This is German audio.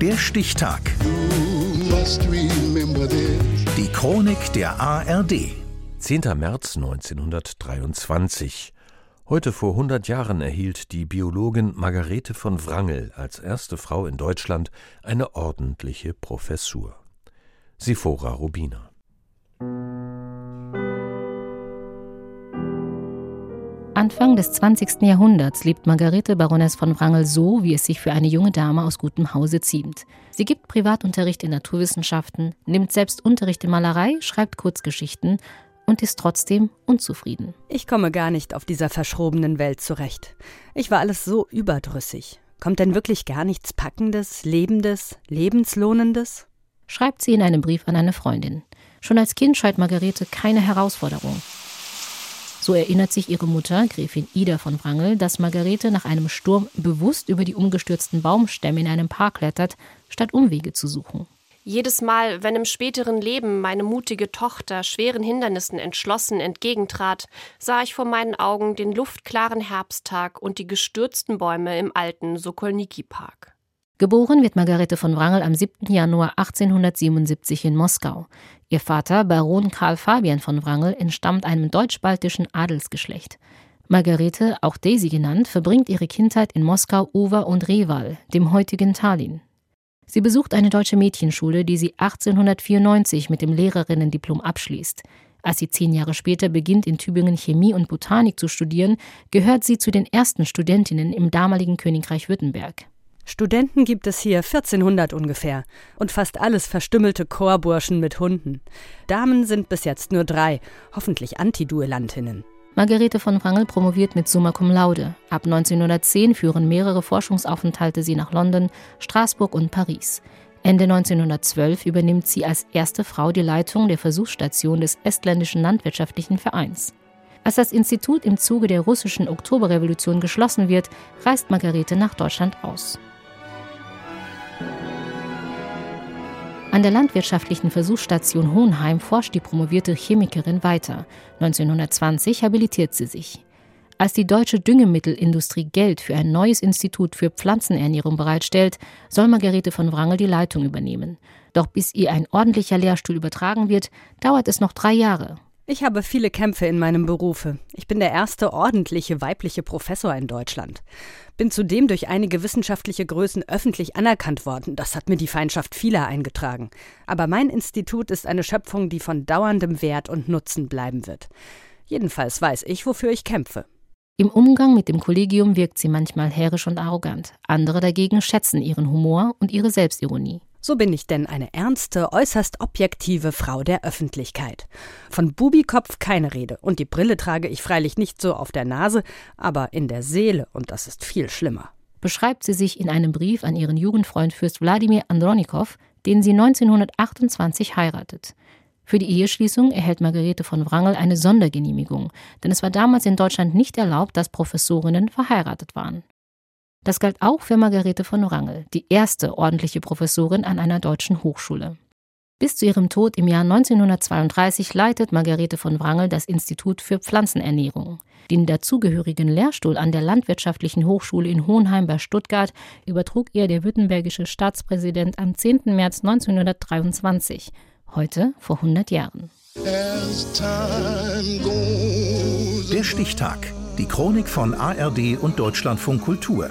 Der Stichtag. Die Chronik der ARD. 10. März 1923. Heute vor 100 Jahren erhielt die Biologin Margarete von Wrangel als erste Frau in Deutschland eine ordentliche Professur. Sifora Rubina. Anfang des 20. Jahrhunderts lebt Margarete Baroness von Wrangel so, wie es sich für eine junge Dame aus gutem Hause ziemt. Sie gibt Privatunterricht in Naturwissenschaften, nimmt selbst Unterricht in Malerei, schreibt Kurzgeschichten und ist trotzdem unzufrieden. Ich komme gar nicht auf dieser verschrobenen Welt zurecht. Ich war alles so überdrüssig. Kommt denn wirklich gar nichts Packendes, Lebendes, Lebenslohnendes? Schreibt sie in einem Brief an eine Freundin. Schon als Kind scheut Margarete keine Herausforderung. So erinnert sich ihre Mutter, Gräfin Ida von Wrangel, dass Margarete nach einem Sturm bewusst über die umgestürzten Baumstämme in einem Park klettert, statt Umwege zu suchen. Jedes Mal, wenn im späteren Leben meine mutige Tochter schweren Hindernissen entschlossen entgegentrat, sah ich vor meinen Augen den luftklaren Herbsttag und die gestürzten Bäume im alten Sokolniki-Park. Geboren wird Margarete von Wrangel am 7. Januar 1877 in Moskau. Ihr Vater, Baron Karl Fabian von Wrangel, entstammt einem deutsch-baltischen Adelsgeschlecht. Margarete, auch Daisy genannt, verbringt ihre Kindheit in Moskau, Uwer und Reval, dem heutigen Tallinn. Sie besucht eine deutsche Mädchenschule, die sie 1894 mit dem Lehrerinnendiplom abschließt. Als sie zehn Jahre später beginnt, in Tübingen Chemie und Botanik zu studieren, gehört sie zu den ersten Studentinnen im damaligen Königreich Württemberg. Studenten gibt es hier 1400 ungefähr und fast alles verstümmelte Chorburschen mit Hunden. Damen sind bis jetzt nur drei, hoffentlich Antiduellantinnen. Margarete von Wrangel promoviert mit Summa Cum Laude. Ab 1910 führen mehrere Forschungsaufenthalte sie nach London, Straßburg und Paris. Ende 1912 übernimmt sie als erste Frau die Leitung der Versuchsstation des Estländischen Landwirtschaftlichen Vereins. Als das Institut im Zuge der russischen Oktoberrevolution geschlossen wird, reist Margarete nach Deutschland aus. An der landwirtschaftlichen Versuchsstation Hohenheim forscht die promovierte Chemikerin weiter. 1920 habilitiert sie sich. Als die deutsche Düngemittelindustrie Geld für ein neues Institut für Pflanzenernährung bereitstellt, soll Margarete von Wrangel die Leitung übernehmen. Doch bis ihr ein ordentlicher Lehrstuhl übertragen wird, dauert es noch drei Jahre. Ich habe viele Kämpfe in meinem Berufe. Ich bin der erste ordentliche weibliche Professor in Deutschland. Bin zudem durch einige wissenschaftliche Größen öffentlich anerkannt worden. Das hat mir die Feindschaft vieler eingetragen. Aber mein Institut ist eine Schöpfung, die von dauerndem Wert und Nutzen bleiben wird. Jedenfalls weiß ich, wofür ich kämpfe. Im Umgang mit dem Kollegium wirkt sie manchmal herrisch und arrogant. Andere dagegen schätzen ihren Humor und ihre Selbstironie. So bin ich denn eine ernste, äußerst objektive Frau der Öffentlichkeit. Von Bubikopf keine Rede, und die Brille trage ich freilich nicht so auf der Nase, aber in der Seele, und das ist viel schlimmer. Beschreibt sie sich in einem Brief an ihren Jugendfreund Fürst Wladimir Andronikow, den sie 1928 heiratet. Für die Eheschließung erhält Margarete von Wrangel eine Sondergenehmigung, denn es war damals in Deutschland nicht erlaubt, dass Professorinnen verheiratet waren. Das galt auch für Margarete von Wrangel, die erste ordentliche Professorin an einer deutschen Hochschule. Bis zu ihrem Tod im Jahr 1932 leitet Margarete von Wrangel das Institut für Pflanzenernährung. Den dazugehörigen Lehrstuhl an der Landwirtschaftlichen Hochschule in Hohenheim bei Stuttgart übertrug ihr der württembergische Staatspräsident am 10. März 1923, heute vor 100 Jahren. Der Stichtag. Die Chronik von ARD und Deutschlandfunk Kultur.